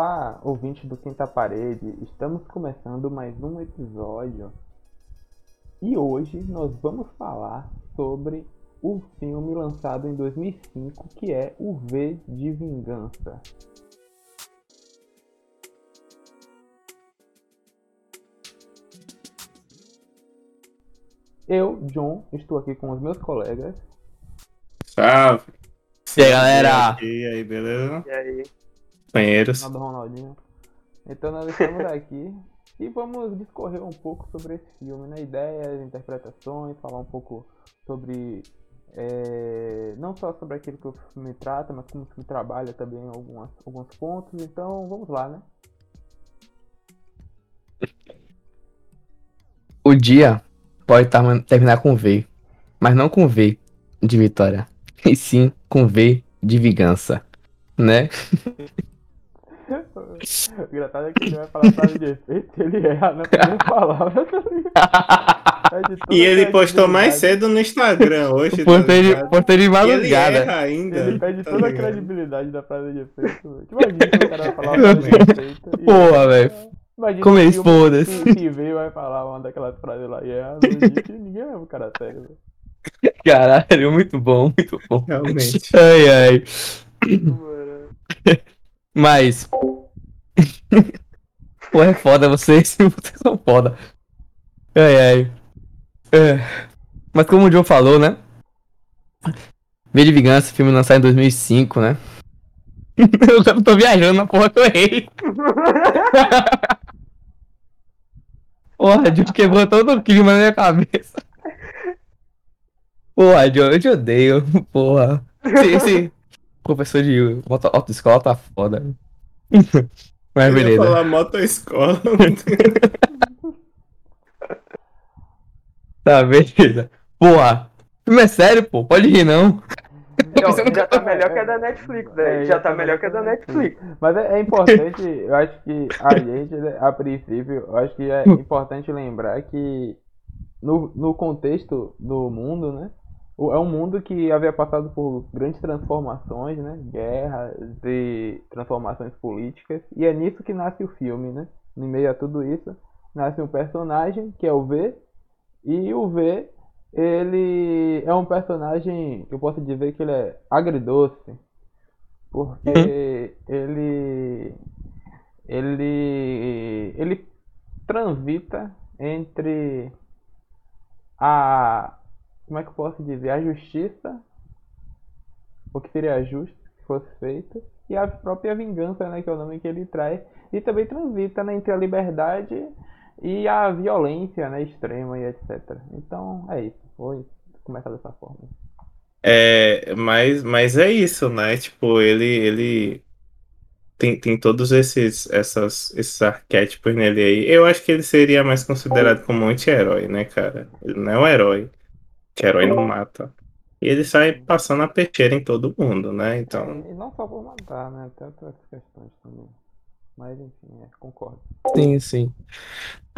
Olá, ouvinte do Quinta Parede, estamos começando mais um episódio e hoje nós vamos falar sobre o filme lançado em 2005 que é O V de Vingança. Eu, John, estou aqui com os meus colegas. Salve! E aí, galera? E aí, beleza? E aí? Banheiros. Ronaldo Ronaldinho. Então nós estamos aqui e vamos discorrer um pouco sobre esse filme, né? Ideias, interpretações, falar um pouco sobre. é, não só sobre aquilo que o filme trata, mas como o filme trabalha também em algumas, alguns pontos. Então vamos lá, né? O dia pode tar- terminar com V, mas não com V de vitória, e sim com V de vingança, né? O engraçado é que ele vai falar frase de efeito e ele erra na primeira palavra. tá ligado? E a ele postou mais credibilidade. cedo no Instagram hoje. tá Postei de, postei de ele madrugada. erra ainda. Ele perde tá toda a ligado? credibilidade da frase de efeito. Tipo, imagina que o cara vai falar uma frase de efeito. Porra, velho. Imagina Como que eles o- foda-se. que que veio vai falar uma daquelas frases lá e é a ninguém é um cara sério. velho. Caralho, muito bom, muito bom. Realmente. Ai, ai. Mano. Mas. Pô, é foda vocês. Vocês são foda. Ai, ai. É. Mas como o Joe falou, né? V de Vingança, filme lançado em 2005, né? Eu tô viajando na porra que eu errei. Porra, Joe quebrou todo o clima na minha cabeça. Porra, Joe, eu te odeio. Porra. Esse, esse professor de auto- autoescola tá foda. Mas Eu ia beleza. falar motoescola. Tá, beleza. Porra. Filme é sério, pô. Pode rir, não. Já tá melhor que a da Netflix, É, velho. Já tá melhor que a da Netflix. Mas é, é importante, eu acho que a gente, né, a princípio, eu acho que é importante lembrar que no, no contexto do mundo, né? É um mundo que havia passado por grandes transformações, né? Guerras e transformações políticas. E é nisso que nasce o filme, né? No meio a tudo isso, nasce um personagem que é o V. E o V, ele é um personagem, eu posso dizer que ele é agridoce. Porque ele ele ele transita entre a como é que eu posso dizer a justiça o que seria justo que fosse feito e a própria vingança né que é o nome que ele traz e também transita né, entre a liberdade e a violência né extrema e etc então é isso vou começar dessa forma É, mas, mas é isso, né? Tipo, ele, ele tem, tem todos esses, essas, esses arquétipos nele aí. Eu acho que ele seria mais considerado como um anti-herói, né, cara? Ele não é um herói. Que herói não mata. E ele sai passando a peixeira em todo mundo, né? Então. e não só por matar né tem outras questões também mas enfim é, concordo Sim, sim.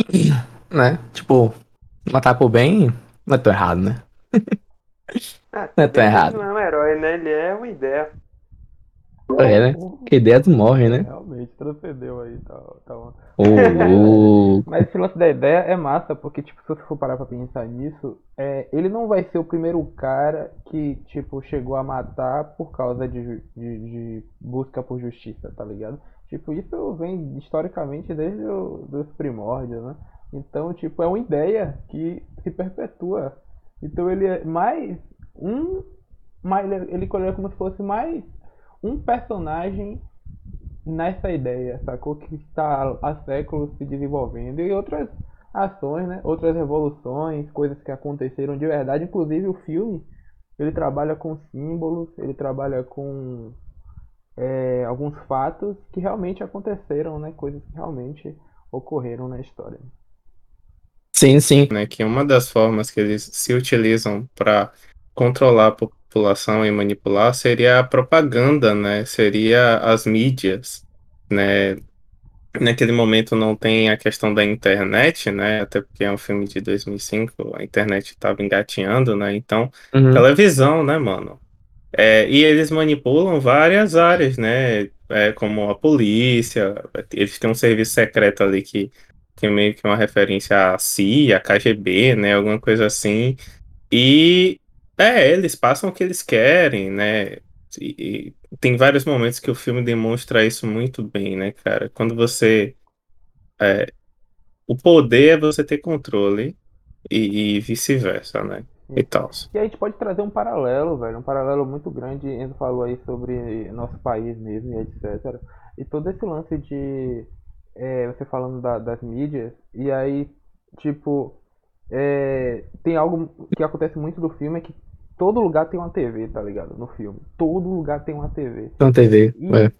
Né? Tipo, matar por bem não é tão errado, né? Ah, Não é tão ele errado. não é um herói, né? Ele é uma ideia. É, né? Porque ideias morrem, né? Realmente, transcendeu aí. Tá, tá... Louco. Mas esse lance da ideia é massa, porque, tipo, se você for parar pra pensar nisso, é, ele não vai ser o primeiro cara que, tipo, chegou a matar por causa de, de, de busca por justiça, tá ligado? Tipo, isso vem historicamente desde o, dos primórdios, né? Então, tipo, é uma ideia que se perpetua. Então ele é mais um. Mais, ele colhe como se fosse mais um personagem nessa ideia, sacou? Que está há séculos se desenvolvendo. E outras ações, né? Outras revoluções, coisas que aconteceram de verdade. Inclusive o filme, ele trabalha com símbolos, ele trabalha com é, alguns fatos que realmente aconteceram, né? Coisas que realmente ocorreram na história. Sim, sim. né, que uma das formas que eles se utilizam para controlar a população e manipular seria a propaganda, né? Seria as mídias, né? Naquele momento não tem a questão da internet, né? Até porque é um filme de 2005, a internet estava engatinhando, né? Então, Uhum. televisão, né, mano? É, e eles manipulam várias áreas, né? é, como a polícia, eles têm um serviço secreto ali que tem meio que uma referência à CIA, à KGB, né? Alguma coisa assim. E é, eles passam o que eles querem, né? E, e tem vários momentos que o filme demonstra isso muito bem, né, cara? Quando você. é, o poder é você ter controle e, e vice-versa, né? E tal. E a gente pode trazer um paralelo, velho, um paralelo muito grande. Enzo falou aí sobre nosso país mesmo e etc. E todo esse lance de é, você falando da- das mídias, e aí, tipo, é, tem algo que acontece muito do filme é que todo lugar tem uma TV, tá ligado? No filme. Todo lugar tem uma TV. Na TV. E É.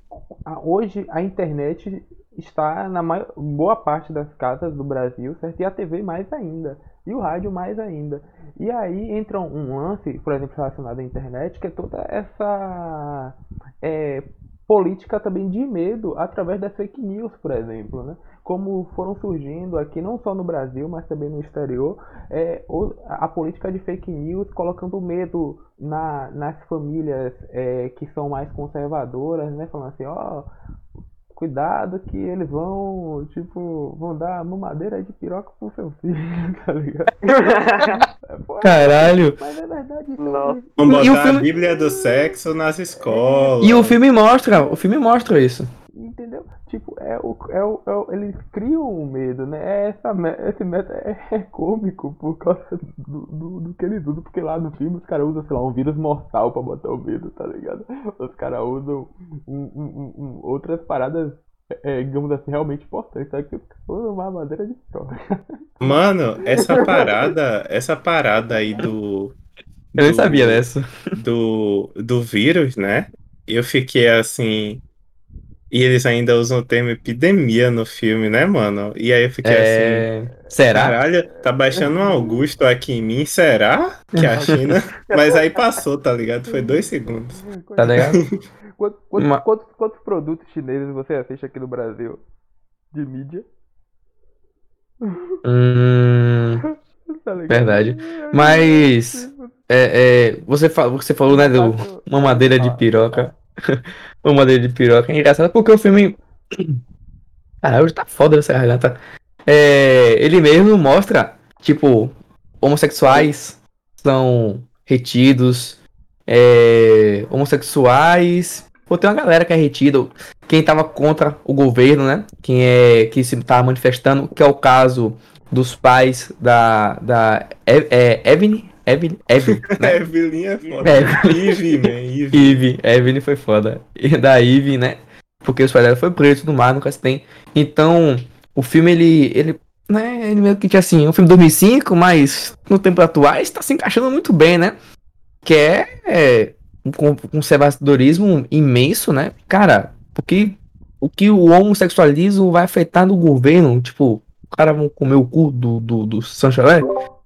a- hoje a internet está na maior, boa parte das casas do Brasil, certo? E a TV mais ainda. E o rádio mais ainda. E aí entra um lance, por exemplo, relacionado à internet, que é toda essa é, política também de medo através das fake news, por exemplo, né? Como foram surgindo aqui, não só no Brasil, mas também no exterior, é, a política de fake news colocando medo na, nas famílias é, que são mais conservadoras, né? Falando assim, ó, cuidado que eles vão, tipo, vão dar mamadeira de piroca pro seu filho, tá ligado? É, Caralho. Mas é verdade isso Nossa. aí. Vamos E o botar filme- a Bíblia do sexo nas escolas. E o filme mostra, o filme mostra isso. Entendeu? Tipo, é o, é o, é o- eles criam um medo, né? É essa, esse medo é, é cômico por causa do, do, do que eles usam, porque lá no filme os caras usam, sei lá, um vírus mortal pra botar o medo, tá ligado? Os caras usam um- um- outras paradas, é, digamos assim, realmente importantes. Só que os caras usam uma madeira de prova. Mano, essa parada, essa parada aí do. Eu nem do- sabia dessa. Do, do vírus, né? Eu fiquei assim. E eles ainda usam o termo epidemia no filme, né, mano? E aí eu fiquei assim. É... Será? Caralho, tá baixando um Augusto aqui em mim, será? Que a China. Mas aí passou, tá ligado? Foi dois segundos. Tá ligado? Quantos, quantos, Uma- quantos, quantos produtos chineses você assiste aqui no Brasil? De mídia? Hum, Tá? Verdade. Mas, é, é, você, fa- você falou, né, do uma madeira de piroca. uma madeira de piroca. É engraçado porque o filme. Caralho, tá foda essa garganta. É, ele mesmo mostra, tipo, homossexuais são retidos. é, homossexuais. Pô, tem uma galera que é retida. Quem tava contra o governo, né? Quem é que se tava manifestando, que é o caso dos pais da. da E- é, Evelyn? Evelyn? Evelyn, né? Evelyn é foda. Eve, man, Eve. Eve, Evelyn foi foda. E da Eve, né? Porque os pais dela foi preso e tudo mais, nunca se tem. Então, o filme, ele, ele, né, ele meio que tinha assim, um filme de 2005, mas no tempo atuais tá se encaixando muito bem, né? Que é, é um con- conservadorismo imenso, né? Cara, porque o que o homossexualismo vai afetar no governo, tipo, o cara vão comer o cu do, do, do Sanchalé,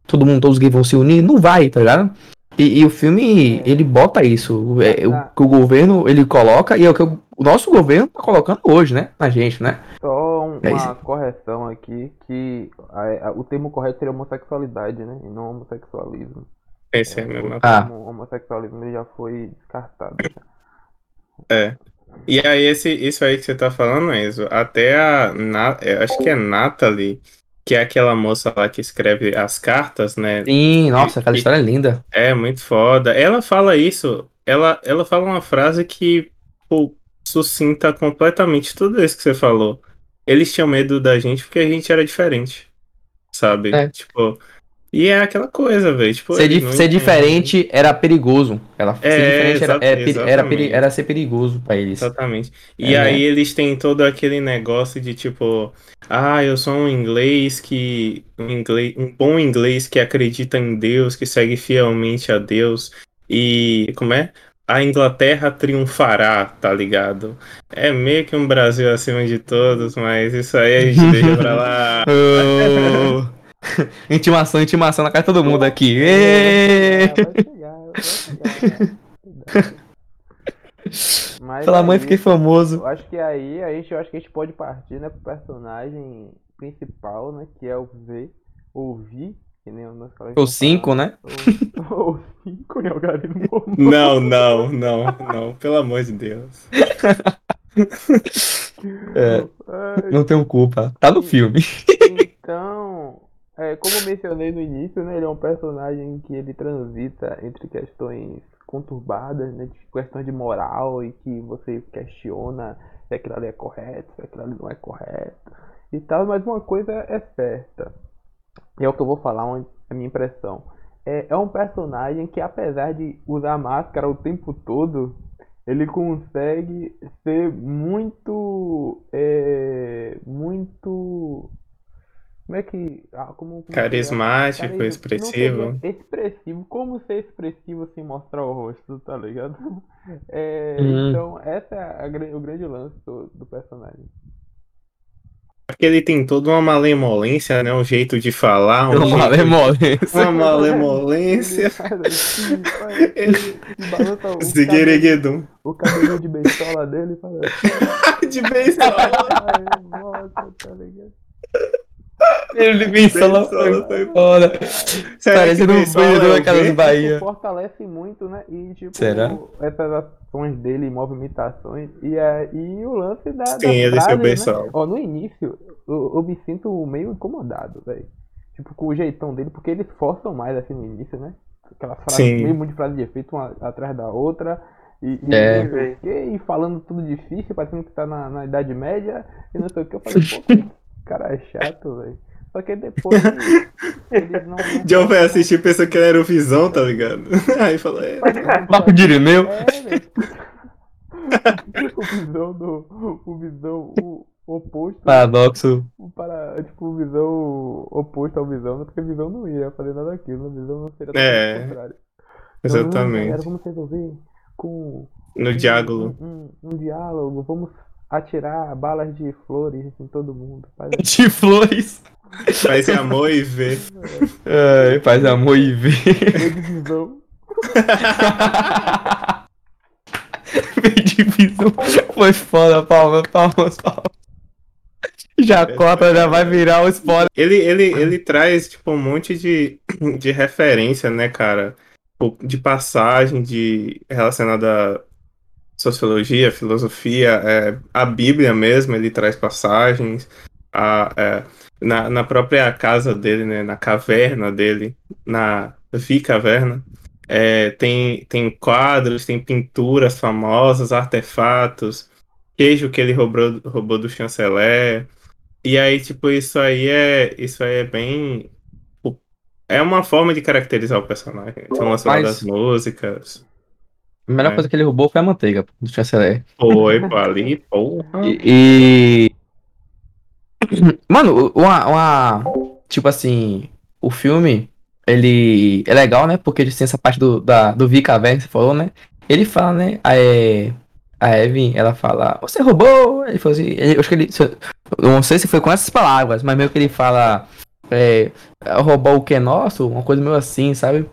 todo mundo, todos os gays vão se unir, não vai, tá ligado? E, e o filme, ele bota isso, é, o que o governo, ele coloca, e é o que o, o nosso governo tá colocando hoje, né, na gente, né? Só um- É uma isso. correção aqui, que a- a- o termo correto seria homossexualidade, né? E não homossexualismo. Esse é mesmo. O Ah. termo homossexualismo já foi descartado. E aí, esse, isso aí que você tá falando, Enzo, até a. Na, acho que é Natalie, que é aquela moça lá que escreve as cartas, né? Sim, nossa, aquela história é linda. É muito foda. Ela fala isso, ela, ela fala uma frase que pô, sucinta completamente tudo isso que você falou. Eles tinham medo da gente porque a gente era diferente, sabe? É. Tipo, e é aquela coisa, velho. Tipo, Ser, não ser diferente era perigoso. Ela, ser É, diferente era, é peri- era, peri- era ser perigoso pra eles. Exatamente. E É, aí né? eles têm todo aquele negócio de tipo, ah, eu sou um inglês que um inglês, um bom inglês que acredita em Deus, que segue fielmente a Deus e como é? A Inglaterra triunfará, tá ligado? É meio que um Brasil acima de todos, mas isso aí a gente deixa pra lá. Intimação, intimação na cara de todo mundo aqui. Vai chegar, vai chegar. Mas Pela é mãe, fiquei isso. famoso. Eu acho que aí a gente, eu acho que a gente pode partir, né, pro personagem principal, né, que é o V, ou Vi, que nem o nosso colega O tinha 5, né? falado. Ou 5 em algarismo mormon. Não, não, não, não, pelo amor de Deus. É, não tenho culpa. Tá no filme. Então, é, como eu mencionei no início, né, ele é um personagem que ele transita entre questões conturbadas, né, questões de moral e que você questiona se aquilo ali é correto, se aquilo ali não é correto e tal, mas uma coisa é certa, e é o que eu vou falar, a minha impressão. É, é um personagem que apesar de usar máscara o tempo todo, ele consegue ser muito, é, muito como é que. Ah, como, como Carismático, Carisma- expressivo. não seria Expressivo. Como ser expressivo sem mostrar o rosto, tá ligado? É, Uhum. Então, essa é a gra- o grande lance do, do personagem. Porque ele tem toda uma malemolência, né? Um jeito de falar, um Uma jeito- malemolência. uma malemolência. Ele balança o, cabelo, o cabelinho de beisola dele e faz assim. De beisola. Ai, nossa, tá ligado? Ele. Beisola foi Foda. Será Parece que no beisola banho é o daquelas? Bahia. Fortalece muito, né? E tipo, Será? essas ações dele, movimentações, e, é, e o lance da. Sim, ele frases, seu né? Ó, no início, eu, eu me sinto meio incomodado, velho. Tipo, com o jeitão dele, porque eles forçam mais assim no início, né? Aquela frase, Sim. meio muito de frase de efeito, uma atrás da outra. E, e É. quê, e falando tudo difícil, parecendo que tá na, na Idade Média, e não sei o que. Eu falei, pô, que cara é chato, velho. Só que depois eles não. John foi assistir e pensou que ele era o Visão, tá ligado? Aí falou, é, Papo de Irineu. É, velho. o visão do. O visão o oposto. Paradoxo. Para, tipo, o visão oposto ao visão, né? porque a visão não ia fazer nada daquilo, a visão não seria É, contrário. Então, exatamente. vamos resolver com No um- diálogo. Um, um- um diálogo, vamos atirar balas de flores em todo mundo. Faz De flores. Faz amor e vê. Ai, faz amor e vê. de visão. Vê de visão. Foi foda, palmas, palmas, palmas. Já cota, já vai virar o spoiler. Ele, ele, ele traz, tipo, um monte de, de referência, né, cara? Tipo, De passagem de relacionada sociologia, filosofia, é, a Bíblia mesmo, ele traz passagens. A, é, na, na própria casa dele, né, na caverna dele, na Vi-Caverna, é, tem, tem quadros, tem pinturas famosas, artefatos, queijo que ele roubou, roubou do chanceler. E aí, tipo, isso aí é. Isso aí é bem. É uma forma de caracterizar o personagem. Então, lançou Mas- das músicas. A melhor É. coisa que ele roubou foi a manteiga do chanceler. Foi, pô, ali, porra. E. e- Mano, uma, uma. Tipo assim. O filme. Ele é legal, né? Porque ele tem essa parte do, da, do Vi Caverna, que você falou, né? Ele fala, né? A, é, a Evan, ela fala, você roubou? Ele falou assim, ele- eu acho que ele. eu- não sei se foi com essas palavras, mas meio que ele fala. É, roubar o que é nosso? Uma coisa meio assim, sabe?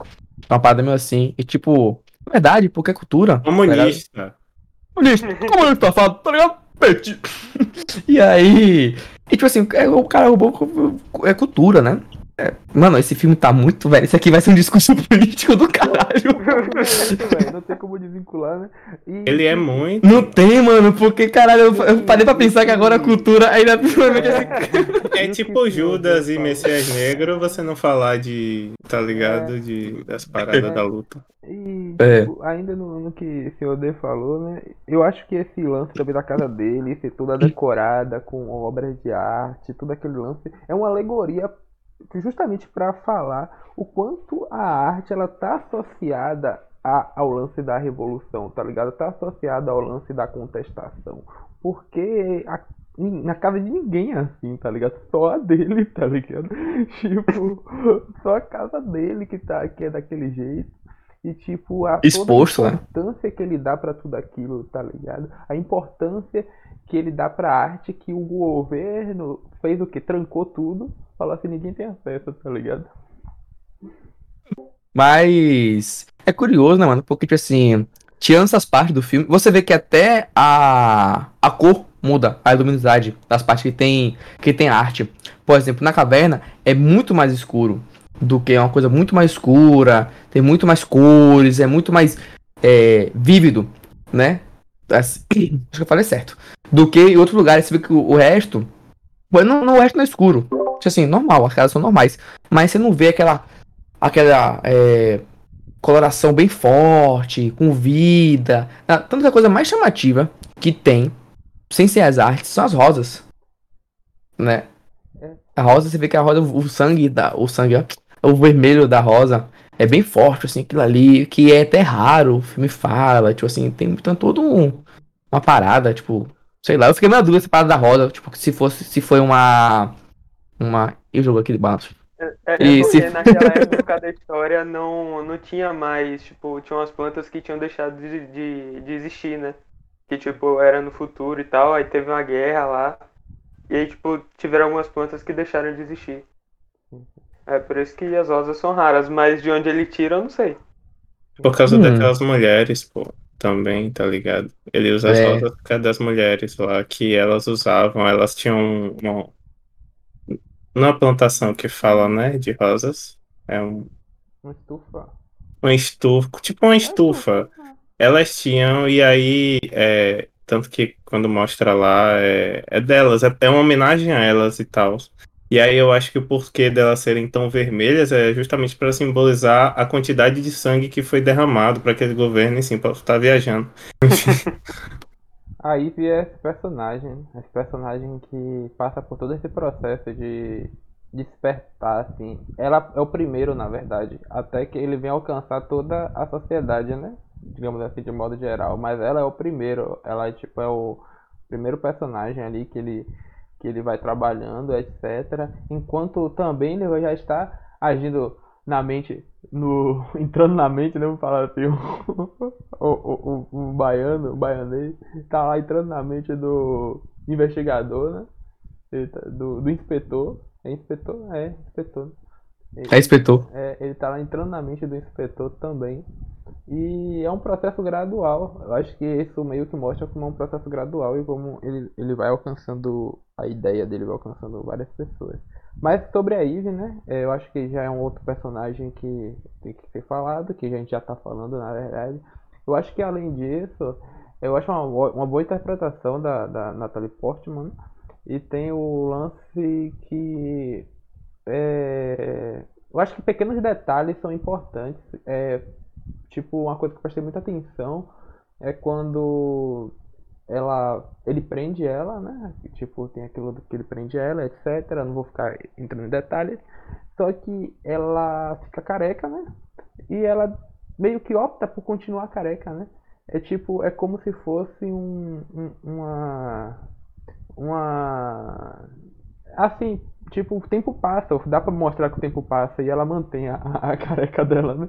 Uma parada meio assim. E tipo, verdade, porque é cultura. tá? Comunista. Comunista, comunista safado, tá ligado? Pete. E aí. E tipo assim, é, o cara roubou é cultura, né? É, mano, esse filme tá muito velho. Isso aqui vai ser um discurso político do caralho. Não tem como desvincular, né? E, Ele é muito. Não tem, mano, porque caralho, eu, eu parei pra pensar que agora a cultura ainda. É tipo Judas e Messias Negro você não falar de. Tá ligado? De, das paradas da luta. E, É. tipo, ainda no, no que o senhor D falou, né? Eu acho que esse lance também da casa dele, ser toda decorada com obras de arte, todo aquele lance, é uma alegoria justamente para falar o quanto a arte ela tá associada a- ao lance da revolução, tá ligado? Tá associada ao lance da contestação. Porque a- na casa de ninguém é assim, tá ligado? Só a dele, tá ligado? Tipo, só a casa dele que, tá, que é daquele jeito. E tipo, a Exposto, né? importância que ele dá pra tudo aquilo, tá ligado? A importância que ele dá pra arte que o governo fez o que? Trancou tudo, falou assim, ninguém tem acesso, tá ligado? Mas é curioso, né, mano? Porque, tipo assim, tirando essas partes do filme, você vê que até a, a cor muda, a luminosidade das partes que tem, que tem arte. Por exemplo, na caverna é muito mais escuro do que é uma coisa muito mais escura, tem muito mais cores, é muito mais é, vívido, né? assim, acho que eu falei certo. Do que em outros lugares, você vê que o, o resto. Não, não, o resto não é escuro. Assim, normal, as casas são normais. Mas você não vê aquela. aquela. é, coloração bem forte, com vida. Tanto que a coisa mais chamativa que tem, sem ser as artes, são as rosas. Né? A rosa, você vê que a rosa, o sangue da. O sangue, ó. O vermelho da rosa é bem forte, assim, aquilo ali, que é até raro, o filme fala, tipo assim, tem, tem todo um, uma parada, tipo, sei lá, eu fiquei meio dúvida essa parada da rosa, tipo, se fosse, se foi uma, uma, eu jogo aquele balanço. É, é E porque se- naquela época da história não, não tinha mais, tipo, tinha umas plantas que tinham deixado de, de, de existir, né? Que, tipo, era no futuro e tal, aí teve uma guerra lá, e aí, tipo, tiveram algumas plantas que deixaram de existir. É por isso que as rosas são raras, mas de onde ele tira, eu não sei. Por causa Hum. daquelas mulheres, pô, também, tá ligado? Ele usa as É. rosas por causa das mulheres lá, que elas usavam, elas tinham uma, uma plantação que fala, né, de rosas. É um, Uma estufa. um estufa, tipo uma estufa. Elas tinham, e aí, é, tanto que quando mostra lá, é, é delas, é, é uma homenagem a elas e tal. E aí eu acho que o porquê delas serem tão vermelhas é justamente para simbolizar a quantidade de sangue que foi derramado para aquele governo, e sim, para estar viajando. A Ivy é esse personagem, esse personagem que passa por todo esse processo de despertar, assim. Ela é o primeiro, na verdade, até que ele vem alcançar toda a sociedade, né? Digamos assim, de modo geral. Mas ela é o primeiro, ela é, tipo é o primeiro personagem ali que ele que ele vai trabalhando, etc. Enquanto também ele já está agindo na mente, no entrando na mente, né? Vamos falar assim, o, o, o, o baiano, o baianês, tá lá entrando na mente do investigador, né? Ele Do, do inspetor. É inspetor? É, inspetor. né? É inspetor. É, ele tá lá entrando na mente do inspetor também. E é um processo gradual. Eu acho que isso meio que mostra como é um processo gradual e como ele, ele vai alcançando a ideia dele, vai alcançando várias pessoas. Mas sobre a Eve, né? é, Eu acho que já é um outro personagem que tem que ser falado, que a gente já tá falando na verdade. Eu acho que além disso, eu acho uma, bo- uma boa interpretação da, da Natalie Portman. E tem o lance que. É, eu acho que pequenos detalhes são importantes. É, tipo, uma coisa que eu prestei muita atenção é quando ela ele prende ela, né? Tipo, tem aquilo que ele prende ela, etc. Não vou ficar entrando em detalhes. Só que ela fica careca, né? E ela meio que opta por continuar careca, né? É tipo, é como se fosse um, um- uma uma assim, tipo, o tempo passa, dá pra mostrar que o tempo passa e ela mantém a, a careca dela, né?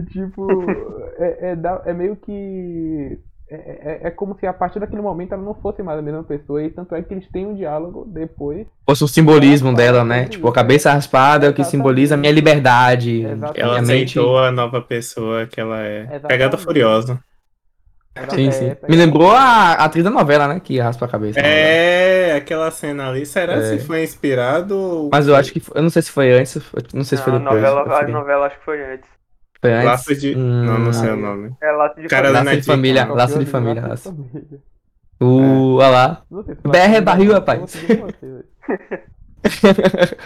E tipo, é, é, é meio que. É, é, é como se a partir daquele momento ela não fosse mais a mesma pessoa, e tanto é que eles têm um diálogo depois. Fosse o simbolismo É, dela, fala né? Tipo, a cabeça raspada é o que simboliza a minha liberdade. Exatamente. Ela aceitou a nova pessoa que ela é. Exatamente. Pegada Furiosa. Sim, É, sim. Me lembrou a, a atriz da novela, né? Que raspa a cabeça. É, aquela cena ali. Será É. se foi inspirado? Mas eu acho que. foi- Eu não sei se foi antes, não sei se foi a depois. novela, a novela acho que foi antes. Foi antes. Laço de. Hum, Não, não sei o nome. É Laço de Cara, Família. Laço de família, não. laço de família. Laço. família. Uh, olha lá. Não sei se BR é barril, rapaz.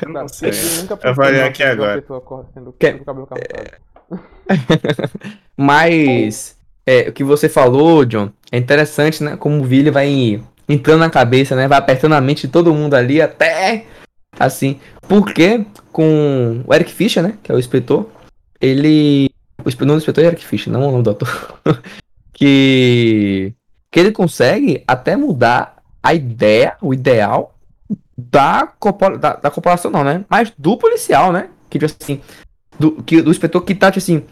eu não sei. Eu numa aqui agora. cortado. Mas é, o que você falou, John, é interessante, né? Como o Billy vai entrando na cabeça, né? Vai apertando a mente de todo mundo ali até assim. Porque com o Eric Fischer, né? Que é o inspetor, ele. O nome do inspetor é Eric Fischer, não o nome do ator. que. Que ele consegue até mudar a ideia, o ideal da, da, da corporação, não, né? Mas do policial, né? Que, tipo assim, do, que, do inspetor que tá, tipo assim,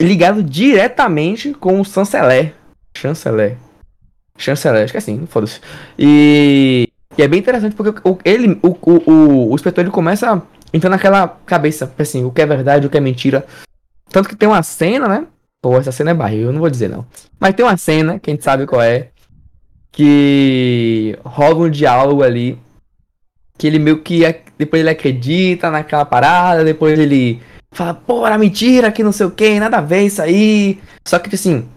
ligado diretamente com o chanceler. Chanceler. Chanceler, acho que é assim, foda-se. E, e é bem interessante porque o, ele, o, o, o, o inspetor ele começa entrar naquela cabeça, assim, o que é verdade, o que é mentira. Tanto que tem uma cena, né? Pô, essa cena é barril, eu não vou dizer não. Mas tem uma cena, que a gente sabe qual é, que rola um diálogo ali, que ele meio que, depois ele acredita naquela parada, depois ele fala, pô, era mentira, que não sei o que, nada a ver isso aí. Só que, assim,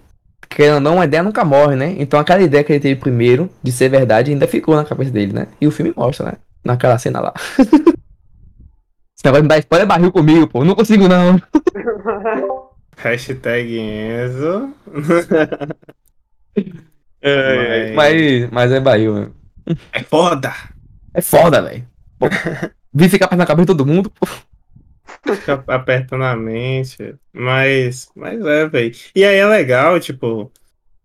querendo ou não, uma ideia nunca morre, né? Então aquela ideia que ele teve primeiro, de ser verdade, ainda ficou na cabeça dele, né? E o filme mostra, né? Naquela cena lá. Você vai me dar spoiler barril comigo, pô. Não consigo, não. Hashtag Enzo. É, mas, mas é barril, né? É foda! É foda, velho. Vi ficar perto na cabeça de todo mundo, pô. Fica apertando a mente. Mas, mas é, velho. E aí é legal, tipo,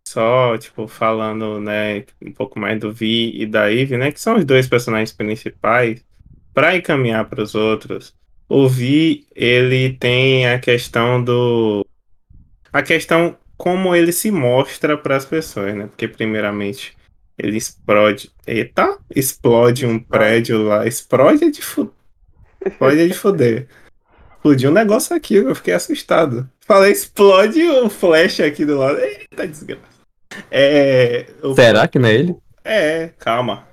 só, tipo, falando, né, um pouco mais do Vi e da Eve, né, que são os dois personagens principais, para encaminhar para os outros. O Vi, ele tem a questão do. A questão como ele se mostra para as pessoas, né? Porque, primeiramente, ele explode. Eita! Explode um prédio lá. Explode é de fu... Explode é de foder. Explodiu um negócio aqui, eu fiquei assustado. Falei, explode o flash aqui do lado. Eita, desgraça. É. o- Será que não é ele? É, calma.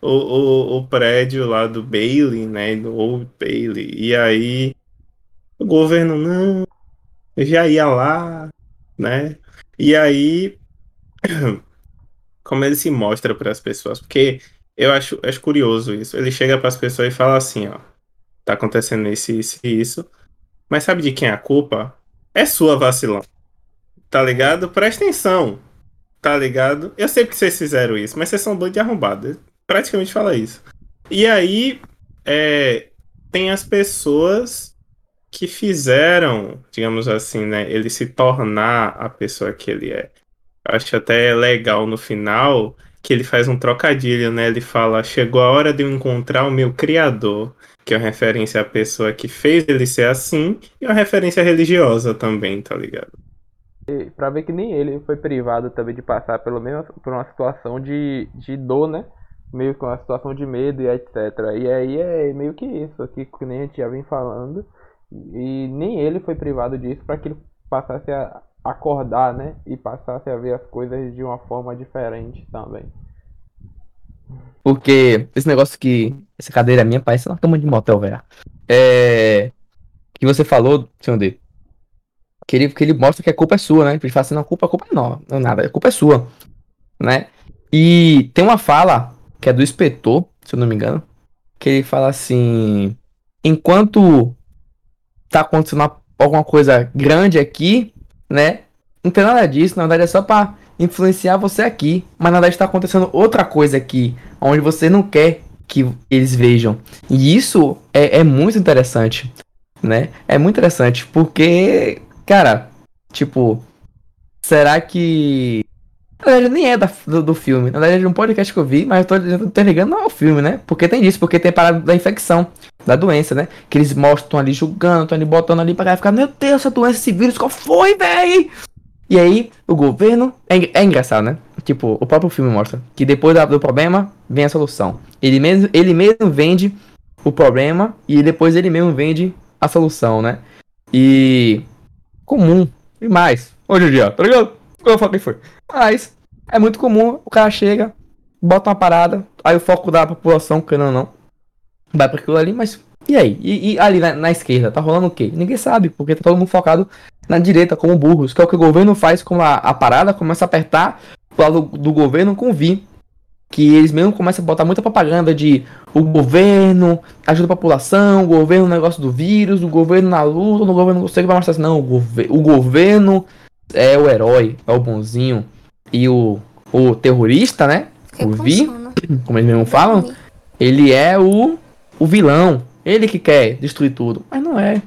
O, o, o prédio lá do Bailey, né? Do Old Bailey. E aí. O governo, não. Eu já ia lá, né? E aí. Como ele se mostra para as pessoas. Porque eu acho, acho curioso isso. Ele chega para as pessoas e fala assim: ó. Tá acontecendo isso, isso isso. Mas sabe de quem é a culpa? É sua, vacilão. Tá ligado? Presta atenção. Tá ligado? Eu sei que vocês fizeram isso, mas vocês são doidos de arrombado. Praticamente fala isso. E aí, é, tem as pessoas que fizeram, digamos assim, né, ele se tornar a pessoa que ele é. Eu acho até legal no final que ele faz um trocadilho, né? Ele fala: Chegou a hora de eu encontrar o meu criador, que é uma referência à pessoa que fez ele ser assim, e uma referência religiosa também, tá ligado? Pra ver que nem ele foi privado também de passar pelo menos por uma situação de, de dor, né? Meio que uma situação de medo e etc. E aí é meio que isso aqui que nem a gente já vem falando. E nem ele foi privado disso para que ele passasse a acordar, né? E passasse a ver as coisas de uma forma diferente também. Porque esse negócio que. Essa cadeira minha parece uma cama de motel, velho. É. Que você falou, senhor D. Que ele, que ele mostra que a culpa é sua, né? Ele fala assim, não, a culpa, a culpa é não, não é nada, a culpa é sua. Né? E tem uma fala que é do inspetor, se eu não me engano, que ele fala assim: enquanto tá acontecendo alguma coisa grande aqui, né? Não tem nada disso, na verdade é só pra influenciar você aqui. Mas na verdade tá acontecendo outra coisa aqui, onde você não quer que eles vejam. E isso é, é muito interessante, né? É muito interessante, porque, cara, tipo, será que. Na verdade, nem é da- do, do filme. Na verdade, é um podcast que eu vi, mas eu tô, eu tô ligando ao filme, né? Porque tem disso, porque tem parada da infecção, da doença, né? Que eles mostram ali julgando, estão ali botando ali pra ficar, meu Deus, essa doença, esse vírus, qual foi, véi? E aí, o governo. É, é engraçado, né? Tipo, o próprio filme mostra que depois do problema vem a solução. Ele mesmo, ele mesmo vende o problema e depois ele mesmo vende a solução, né? E. Comum. Demais. Hoje em dia, tá ligado? Eu falei que foi. Mas é muito comum, o cara chega, bota uma parada, aí o foco da população, querendo ou não, vai pra aquilo ali, mas. E aí? E, e ali na, na esquerda, tá rolando o quê? Ninguém sabe, porque tá todo mundo focado na direita, como burros, que é o que o governo faz com a, a parada, começa a apertar pro lado do, governo com o vi. Que eles mesmo começam a botar muita propaganda de o governo ajuda a população, o governo no negócio do vírus, o governo na luta, o governo não o que vai mostrar assim, não, o, o governo é o herói, é o bonzinho. E o, o terrorista, né? Fiquei O Vi? Como eles mesmo falam, ele é o, o vilão. Ele que quer destruir tudo. Mas não é.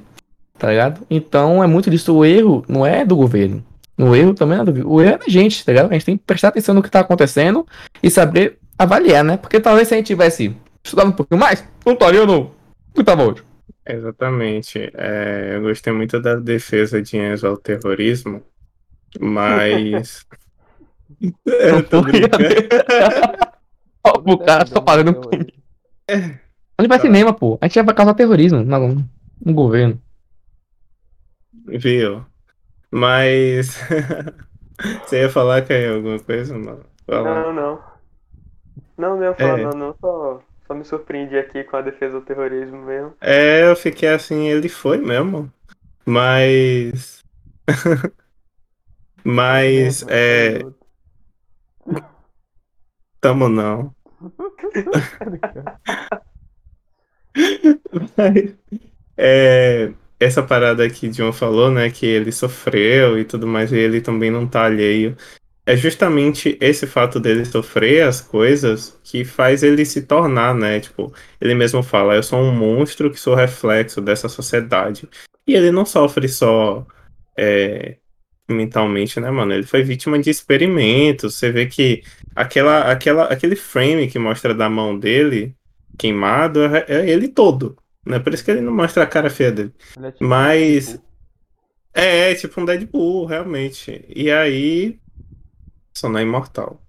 Tá ligado? Então é muito disso. O erro não é do governo. O erro também não é do O erro é da gente, tá ligado? A gente tem que prestar atenção no que tá acontecendo e saber avaliar, né? Porque talvez se a gente tivesse estudado um pouquinho mais, não estaria no. Não tava hoje. Exatamente. É, eu gostei muito da defesa de Enzo ao terrorismo, mas. Eu tô brincando. O cara só falando comigo. A gente vai cinema, pô. A gente vai causar terrorismo no, no governo. Viu? Mas. Você ia falar que é alguma coisa? Não. Fala. Não, não. Não, não ia falar, É. não, não. Só, só me surpreendi aqui com a defesa do terrorismo mesmo. É, eu fiquei assim, ele foi mesmo. Mas. Mas, é. Tamo não. Mas, é, essa parada que o John falou, né, que ele sofreu e tudo mais, e ele também não tá alheio. É justamente esse fato dele sofrer as coisas que faz ele se tornar, né? Tipo, ele mesmo fala, eu sou um monstro que sou reflexo dessa sociedade. E ele não sofre só é, mentalmente, né, mano? Ele foi vítima de experimentos. Você vê que aquela, aquela, aquele frame que mostra da mão dele queimado é, é ele todo. Né? Por isso que ele não mostra a cara feia dele. Ele é tipo Mas. um. É, é tipo um Deadpool, realmente. E aí. Só não é imortal.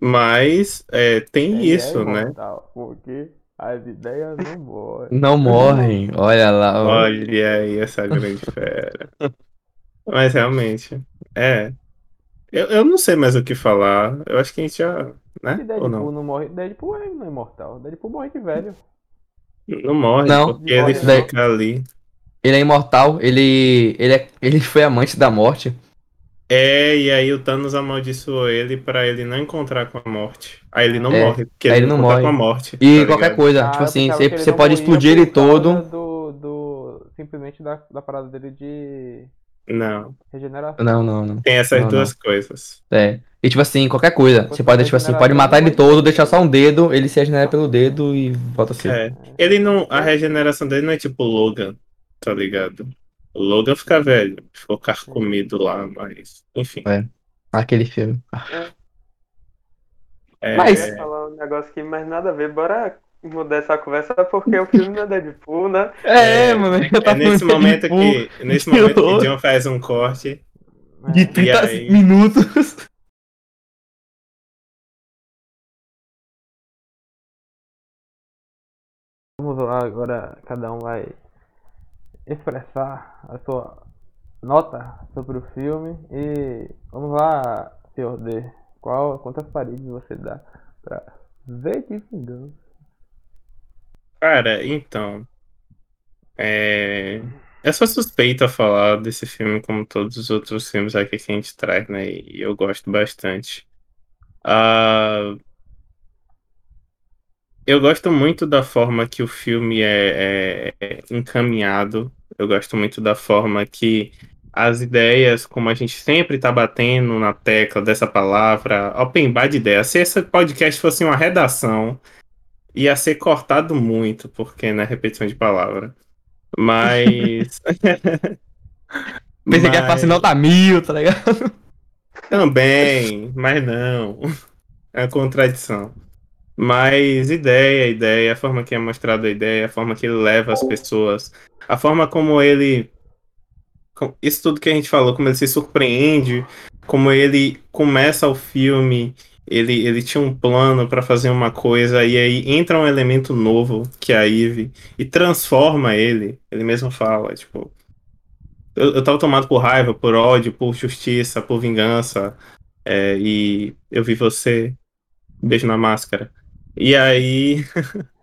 Mas é, tem Ele isso, é né? imortal, Porque as ideias não morrem. Não morrem. Olha lá. Olha aí essa grande fera. Mas realmente, é. Eu, eu não sei mais o que falar. Eu acho que a gente já. Se Né? Ou Deadpool não? não morre, Deadpool é não é imortal. Deadpool morre de velho. Não morre, Não. porque ele Morre, não. fica ali. Ele é imortal, ele, ele, é, ele foi amante da morte. É, e aí o Thanos amaldiçoou ele pra ele não encontrar com a morte. Aí ele não É, morre, porque aí ele não não morre. com a morte. E tá qualquer coisa, Ah, tipo eu assim, você, você não pode explodir ele todo. Do, do, simplesmente da, da parada dele de Não, regeneração. Não, não, não. tem essas Não, duas coisas. É. E tipo assim, qualquer coisa. Você pode, tipo assim, pode matar ele todo, deixar só um dedo, ele se regenera pelo dedo e volta a ser. É. Ele não. A regeneração dele não é tipo Logan, tá ligado? O Logan fica velho, ficou carcomido lá, mas. Enfim. É. Aquele filme. É, Mas- Eu ia falar um negócio aqui, mas nada a ver. Bora mudar essa conversa porque o filme não é Deadpool, né? É, É, mano. Eu é tava nesse momento de que. Nesse momento que o John faz um corte. De É. 30 aí? minutos. Vamos lá, agora cada um vai expressar a sua nota sobre o filme e vamos lá, senhor D. Qual, quantas paredes você dá pra V de Vingança? Cara, então. É. Eu sou suspeito a falar desse filme, como todos os outros filmes aqui que a gente traz, né? E eu gosto bastante. Ah, Eu gosto muito da forma que o filme é, é- é encaminhado. Eu gosto muito da forma que as ideias, como a gente sempre tá batendo na tecla dessa palavra, open bar de ideias. Se esse podcast fosse uma redação, ia ser cortado muito, porque, né, repetição de palavra. Mas. Pensei que ia falar assim, nota mil, tá ligado? Também, mas não. É uma contradição. Mas ideia, ideia, a forma que é mostrada a ideia, a forma que ele leva as pessoas, a forma como ele. Isso tudo que a gente falou, como ele se surpreende, como ele começa o filme, ele, ele tinha um plano pra fazer uma coisa, e aí entra um elemento novo, que é a Eve, e transforma ele. Ele mesmo fala, tipo. Eu, eu tava tomado por raiva, por ódio, por justiça, por vingança. É, e eu vi você. Beijo na máscara. E aí.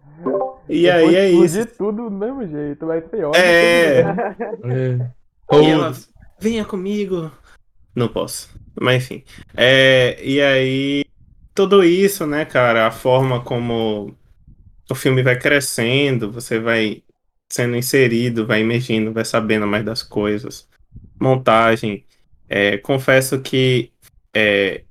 e aí é isso. tudo do mesmo jeito, vai ser ótimo. É. É. E ela, venha comigo. Não posso. Mas enfim. É, e aí. Tudo isso, né, cara? A forma como o filme vai crescendo, você vai sendo inserido, vai emergindo, vai sabendo mais das coisas. Montagem. É, confesso que. é,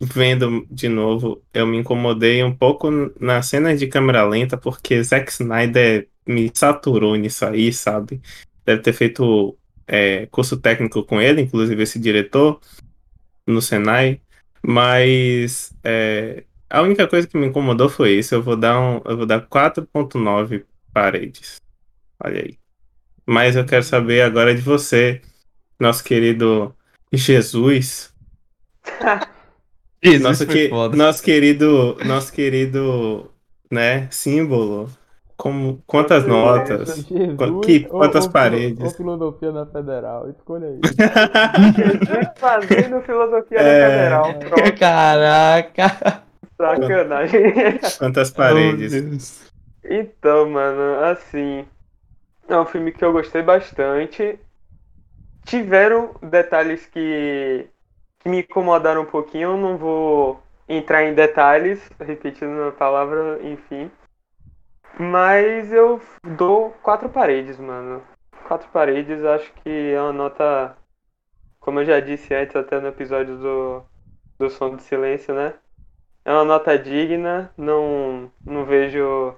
vendo de novo, eu me incomodei um pouco nas cenas de câmera lenta, porque Zack Snyder me saturou nisso aí, sabe? Deve ter feito é, curso técnico com ele, inclusive esse diretor, no Senai. Mas é, a única coisa que me incomodou foi isso. Eu vou dar um, eu vou dar 4.9 paredes. Olha aí. Mas eu quero saber agora de você, nosso querido Jesus. Jesus Nosso, que, foda. nosso querido, nosso querido, né, símbolo. Como, quantas notas? Jesus, Qu- que- quantas ou paredes? Ou filosofia na federal, escolha aí. Fazendo filosofia É. da federal. Pronto, Caraca. sacanagem. Quantas Oh, paredes? Deus. Então, mano, assim. É um filme que eu gostei bastante. tiveram detalhes que, que me incomodaram um pouquinho. Eu não vou entrar em detalhes, repetindo a palavra, enfim. Mas eu dou quatro paredes, mano. Quatro paredes, acho que é uma nota. Como eu já disse antes, até no episódio do, do Som de Silêncio, né? É uma nota digna, não, não vejo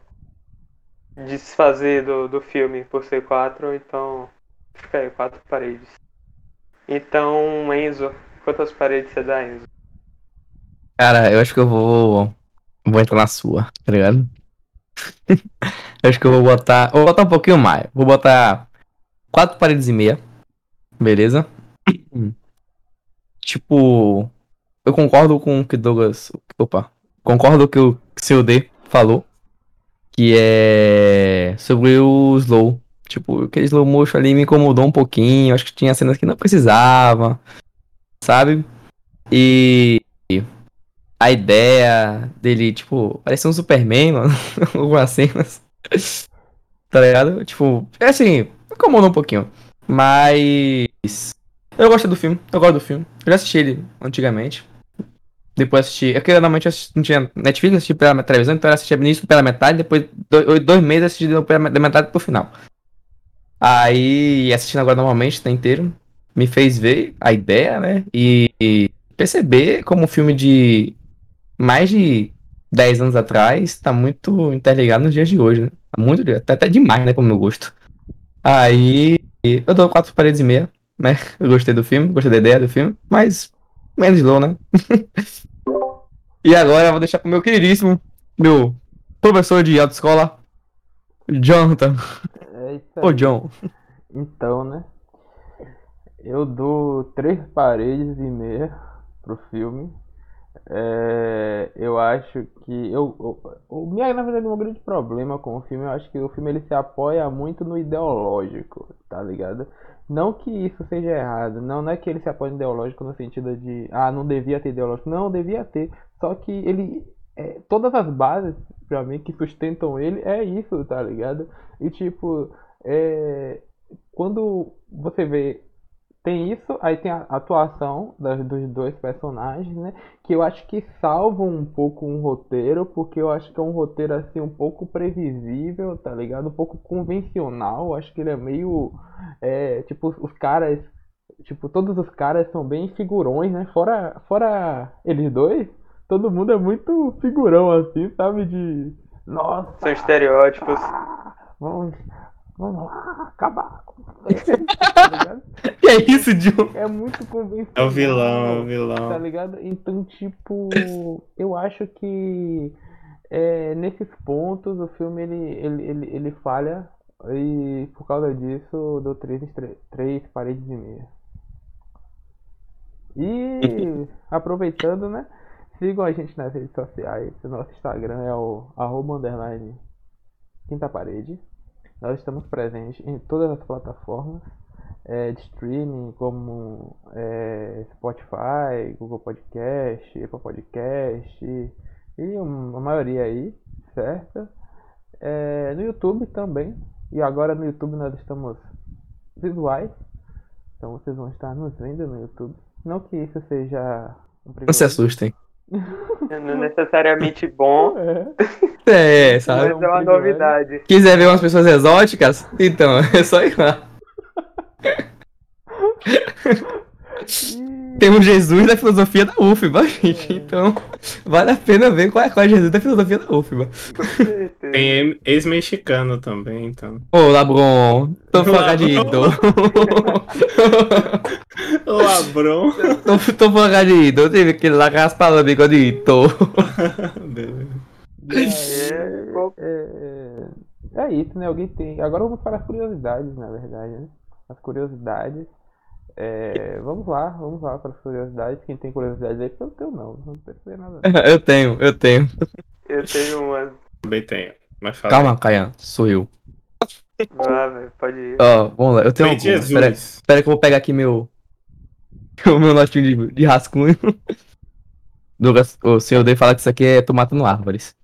desfazer do, do filme por ser quatro, então fica aí, quatro paredes. Então, Enzo, quantas paredes você dá, Enzo? Cara, eu acho que eu vou. Vou entrar na sua, tá ligado? acho que eu vou botar. Vou botar um pouquinho mais. Vou botar quatro paredes e meia. Beleza? tipo. Eu concordo com o que Douglas. Opa. Concordo com o que o seu D falou. Que é. Sobre o slow. Tipo, aquele slow motion ali me incomodou um pouquinho. Acho que tinha cenas que não precisava. Sabe? E a ideia dele, tipo, parecer um Superman, mano. Algumas cenas. tá ligado? Tipo, é assim, incomoda um pouquinho. Mas. Eu gosto do filme, eu gosto do filme. Eu já assisti ele antigamente. Depois assisti. É que eu normalmente não tinha Netflix, assisti pela televisão, então eu assisti início pela metade, depois dois, dois meses assisti da metade pro final. Aí, assistindo agora normalmente, tá inteiro, me fez ver a ideia, né? E perceber como um filme de mais de 10 anos atrás tá muito interligado nos dias de hoje, né? Tá muito, até, até demais, né, pro meu gosto. Aí, eu dou quatro paredes e meia, né? Eu gostei do filme, gostei da ideia do filme, mas menos low, né? e agora eu vou deixar pro meu queridíssimo, meu professor de autoescola, Jonathan. Ô. John. Então, né? Eu dou três paredes e meia pro filme. É, eu acho que eu, o minha na verdade um grande problema com o filme, eu acho que o filme ele se apoia muito no ideológico, tá ligado? Não que isso seja errado, não, não é que ele se apoia no ideológico no sentido de ah, não devia ter ideológico, não, devia ter, só que ele é, todas as bases pra mim que sustentam ele é isso, tá ligado? E tipo, é, quando você vê tem isso, aí tem a atuação das, dos dois personagens, né? Que eu acho que salvam um pouco um roteiro, porque eu acho que é um roteiro assim um pouco previsível, tá ligado? Um pouco convencional. Eu acho que ele é meio. É, tipo, os caras. Tipo, todos os caras são bem figurões, né? Fora, fora eles dois, todo mundo é muito figurão, assim, sabe? De. Nossa! São estereótipos. Vamos, vamos lá, acabar com tá? Que é isso, John? É muito convencional. É o vilão, é o Tá vilão. ligado? Então, tipo, eu acho que é, nesses pontos o filme ele, ele, ele, ele falha e por causa disso eu dou três, três paredes e meia. E aproveitando, né? Sigam a gente nas redes sociais. O nosso Instagram é o arroba underline quinta parede. Nós estamos presentes em todas as plataformas é, de streaming, como é, Spotify, Google Podcast, Apple Podcast e um- a maioria aí, certo? É, no YouTube também. E agora no YouTube nós estamos visuais. Então vocês vão estar nos vendo no YouTube. Não que isso seja um Não se privilégio. assustem. Não necessariamente bom, É, mas sabe? é uma novidade. Quiser ver umas pessoas exóticas? Então, é só ir lá. Tem um Jesus da filosofia da UFBA, gente. Então, vale a pena ver qual é, qual é Jesus da filosofia da UFBA. Tem ex-mexicano também, então. Ô, Labron, tô folgadito. Labron. tô, tô folgadito. Eu tive que lá raspar o bigodito. Aí, É, bom, é, é isso, né? Alguém tem. Agora vamos para as curiosidades, na verdade, né? As curiosidades. É, vamos lá, vamos lá para as curiosidades. Quem tem curiosidades aí, eu não tenho não. Não percebi nada. Eu tenho, eu tenho. eu tenho uma. Também tenho. Mas fala. Calma, Caian, sou eu. Ah, velho, pode ir. Ó, vamos lá, eu tenho algumas. Espera, espera que eu vou pegar aqui meu. O meu notinho de, de rascunho. Douglas, o senhor D fala que isso aqui é tô matando árvores.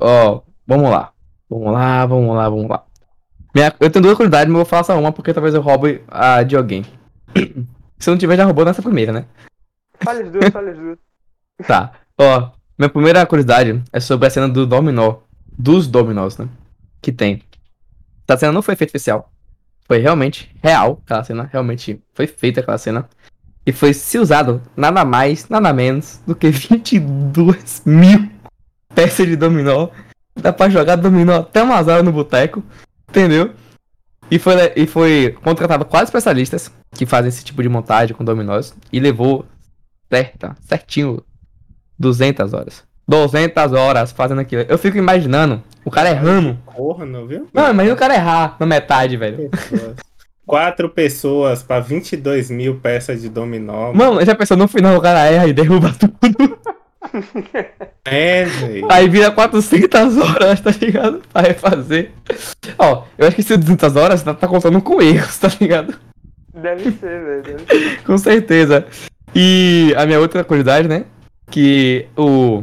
Ó, vamos lá. Vamos lá, vamos lá, vamos lá. Minha- eu tenho duas curiosidades, mas eu vou falar só uma porque talvez eu roube a de alguém. Se eu não tiver, já roubou nessa primeira, né? Fale as duas, fale as duas. Tá. Ó, minha primeira curiosidade é sobre a cena do dominó. Dos dominós, né? Que tem. Essa cena não foi feita especial. Foi realmente real. Aquela cena realmente foi feita aquela cena. E foi se usado nada mais, nada menos do que 22 mil peças de dominó. Dá pra jogar dominó até umas horas no boteco. Entendeu? E foi, e foi contratado quatro especialistas que fazem esse tipo de montagem com dominós. E levou certa, certinho 200 horas. 200 horas fazendo aquilo. Eu fico imaginando o cara errando. Corno, viu? Não, imagina o cara errar na metade, velho. Pessoas. Quatro pessoas pra 22 mil peças de dominó. Mano, já pensou no final o cara erra e derruba tudo. É, velho. Aí vira 400 horas, tá ligado? Pra refazer. Ó, eu acho que se 200 horas tá, tá contando com erros, tá ligado? Deve ser, velho. Com certeza. E a minha outra curiosidade, né? Que o.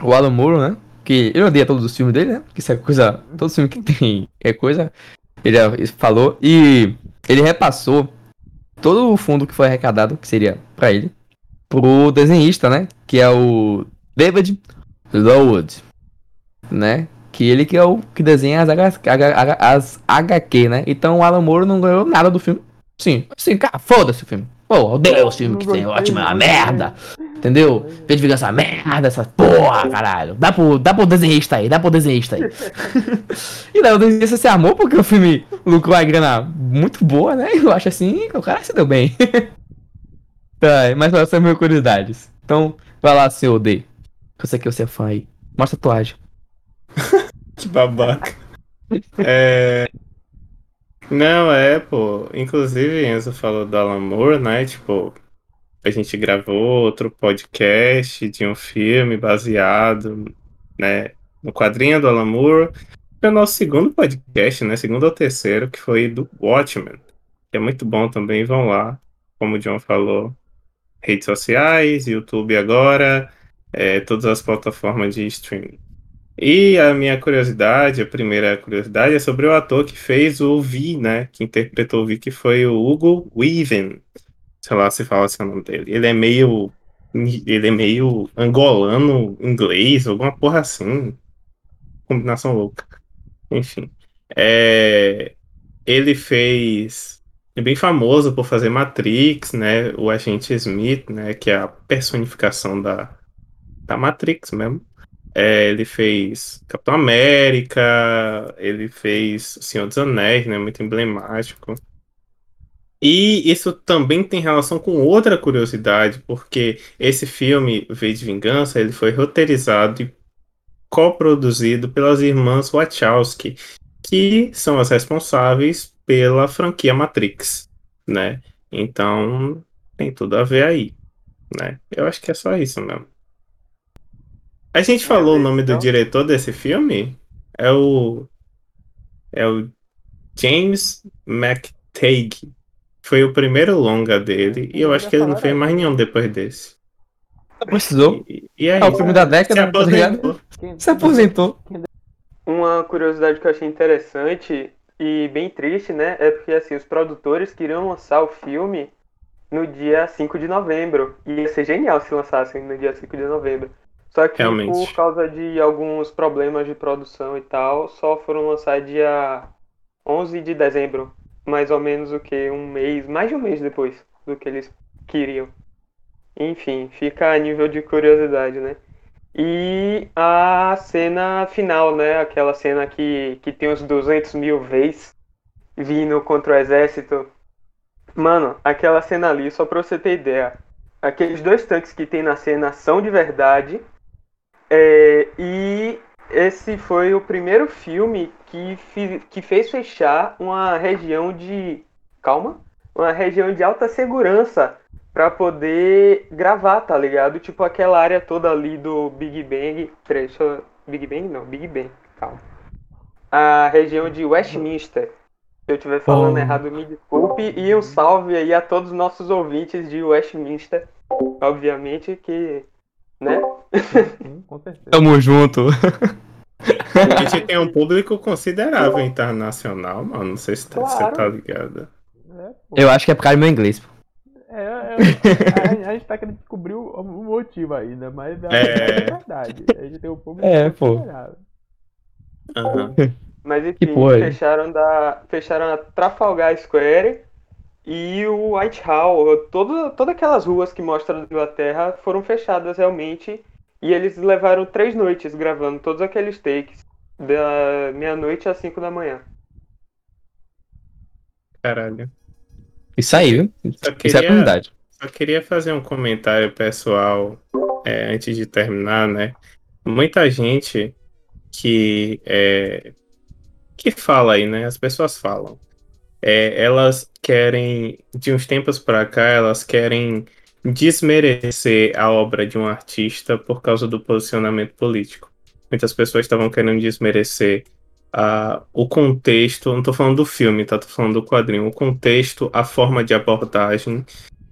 O Alan Moore, né? Que ele odeia todos os filmes dele, né? Que isso é coisa. Todo filme que tem é coisa. Ele já falou. E ele repassou todo o fundo que foi arrecadado, que seria pra ele, pro desenhista, né? Que é o David Lowood, né? Que ele que é o que desenha as, H, H- as HQ, né? Então o Alan Moore não ganhou nada do filme. Sim, sim, cara, foda-se o filme. Pô, odeio os filmes que tem gostei, ótima não merda. Entendeu? Vem de vingança merda, essa porra, caralho. Dá pro, dá pro desenhista aí, dá pro desenhista aí. e daí o desenhista se armou porque o filme lucrou a grana muito boa, né? Eu acho assim que o cara se deu bem. tá, mas essas são minhas curiosidades. Então, vai lá, seu D. Eu sei que você é fã aí. Mostra a tatuagem. Que babaca. É. Não, é, pô. Inclusive, Enzo falou do Alan Moore, né? Tipo, a gente gravou outro podcast de um filme baseado, né, no quadrinho do Alan Moore. Foi o nosso segundo podcast, né? Segundo ou terceiro, que foi do Watchmen. Que é muito bom também, vão lá. Como o John falou, redes sociais, YouTube agora, é, todas as plataformas de streaming. E a minha curiosidade, a primeira curiosidade, é sobre o ator que fez o Vi, né? Que interpretou o Vi, que foi o Hugo Weaving. Sei lá se fala assim o nome dele. Ele é meio. Ele é meio angolano, inglês, alguma porra assim. Combinação louca. Enfim. É, ele fez. É bem famoso por fazer Matrix, né? O agente Smith, né? Que é a personificação da, da Matrix mesmo. É, ele fez Capitão América, ele fez O Senhor dos Anéis, né? Muito emblemático. E isso também tem relação com outra curiosidade, porque esse filme, V de Vingança, ele foi roteirizado e coproduzido pelas irmãs Wachowski, que são as responsáveis pela franquia Matrix, né? Então, tem tudo a ver aí, né? Eu acho que é só isso mesmo. A gente falou o nome do então. diretor desse filme? É o. É o James McTague. Foi o primeiro longa dele. E eu acho que ele não fez mais nenhum depois desse. Precisou. E, e é É o filme da Se década, tá ligado? aposentou. Se aposentou. Uma curiosidade que eu achei interessante e bem triste, né? É porque assim, os produtores queriam lançar o filme no dia 5 de novembro. E ia ser genial se lançassem no dia 5 de novembro. Só que Realmente. por causa de alguns problemas de produção e tal, só foram lançar dia 11 de dezembro. Mais ou menos o que? Um mês, mais de um mês depois do que eles queriam. Enfim, fica a nível de curiosidade, né? E a cena final, né? Aquela cena que, que tem os 200 mil vezes vindo contra o exército. Mano, aquela cena ali, só pra você ter ideia. Aqueles dois tanques que tem na cena são de verdade. É, e esse foi o primeiro filme que, fi- que fez fechar uma região de. Calma? Uma região de alta segurança pra poder gravar, tá ligado? Tipo aquela área toda ali do Big Bang. Eu... Big Bang? Não, Big Bang, calma. A região de Westminster. Se eu estiver falando Oh. errado, me desculpe. E um salve aí a todos os nossos ouvintes de Westminster. Obviamente que. Né? Sim, com certeza. Tamo junto. A gente tem um público considerável internacional, mano. Não sei se tá- você Claro. tá ligado. É. Eu acho que é por causa do meu inglês. pô. É, é, a, a gente tá querendo descobrir o, o motivo ainda, mas é, É. verdade. A gente tem um público É, pô. Aham. Mas Que enfim, fecharam, da, fecharam a Trafalgar Square e o Whitehall. Todo, todas aquelas ruas que mostram a Inglaterra foram fechadas realmente. E eles levaram três noites gravando todos aqueles takes. Da meia-noite às 5 da manhã. Caralho. Isso aí, viu? Só Isso é a comunidade. Só queria fazer um comentário pessoal é, antes de terminar, né? Muita gente que é, que fala aí, né? As pessoas falam. É, elas querem, de uns tempos pra cá, elas querem desmerecer a obra de um artista por causa do posicionamento político. Muitas pessoas estavam querendo desmerecer ah, o contexto, não tô falando do filme, tá? Tô falando do quadrinho. O contexto, a forma de abordagem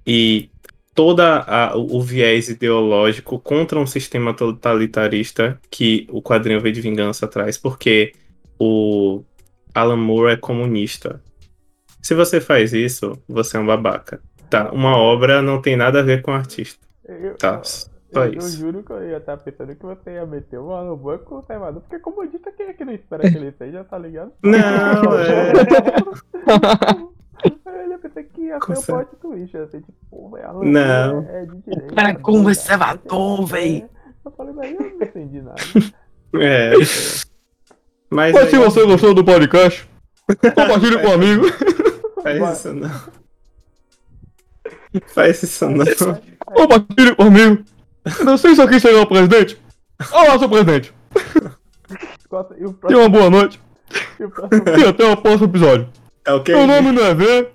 e toda a- o viés ideológico contra um sistema totalitarista que o quadrinho V de Vingança traz, porque o Alan Moore é comunista. Se você faz isso, você é um babaca. Tá, uma obra não tem nada a ver com o artista. Eu, Tá, eu, só eu isso. juro que eu ia estar pensando que você ia meter o Alan Moore conservador, porque comodista quem é que não espera que ele seja, tá ligado? Não, é. Ele ia pensar que ia ser o plot twist, assim, tipo, pô, velho, Não. Moore é de direita. Cara, né? conservador, véi. Eu falei, mas eu não entendi nada. É. Mas Mas se aí, você gostou do podcast, compartilhe com um amigo. faz isso não. Faz isso não. Compartilhe com um amigo. Não sei se aqui chegou o presidente. Olá, seu presidente. E o Tenha uma boa noite. e o próximo E até o próximo episódio. É o que? Meu nome não é V.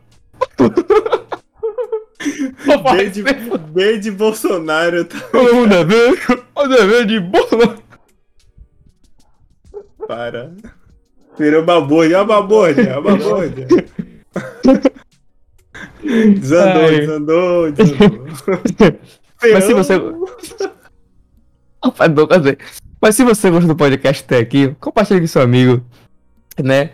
B de, B de Bolsonaro. Tá? Meu nome não é V. Mas é V de Bolsonaro. Para. Virou babordia, a babordia, a babordia. Desandou, Ai. desandou, desandou. Mas se você. Mas se você gostou do podcast até aqui, compartilhe com seu amigo, né?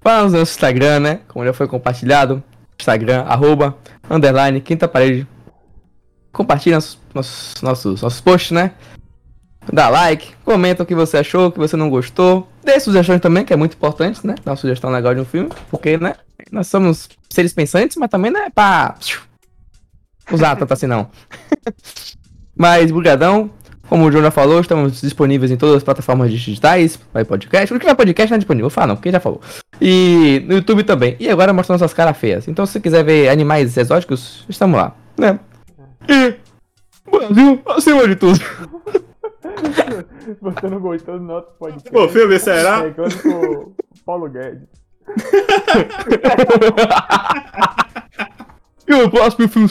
Fala no nosso Instagram, né? Como já foi compartilhado. Instagram, arroba, underline, quinta parede. Compartilhe nossos, nossos, nossos, nossos posts, né? Dá like, comenta o que você achou, o que você não gostou. Dê sugestões também, que é muito importante, né? Dá uma sugestão legal de um filme, porque, né? Nós somos seres pensantes, mas também não é pra usar tanto assim, não. Mas, brigadão. Como o Jonah falou, estamos disponíveis em todas as plataformas digitais, vai podcast. O que vai podcast não é disponível, vou falar não, porque já falou. E no YouTube também. E agora mostrando nossas caras feias. Então, se você quiser ver animais exóticos, estamos lá, né? E Brasil, acima de tudo. Você não gostou do nosso podcast. Pô, filme será? Reclame com o Paulo Guedes. e o próximo filme.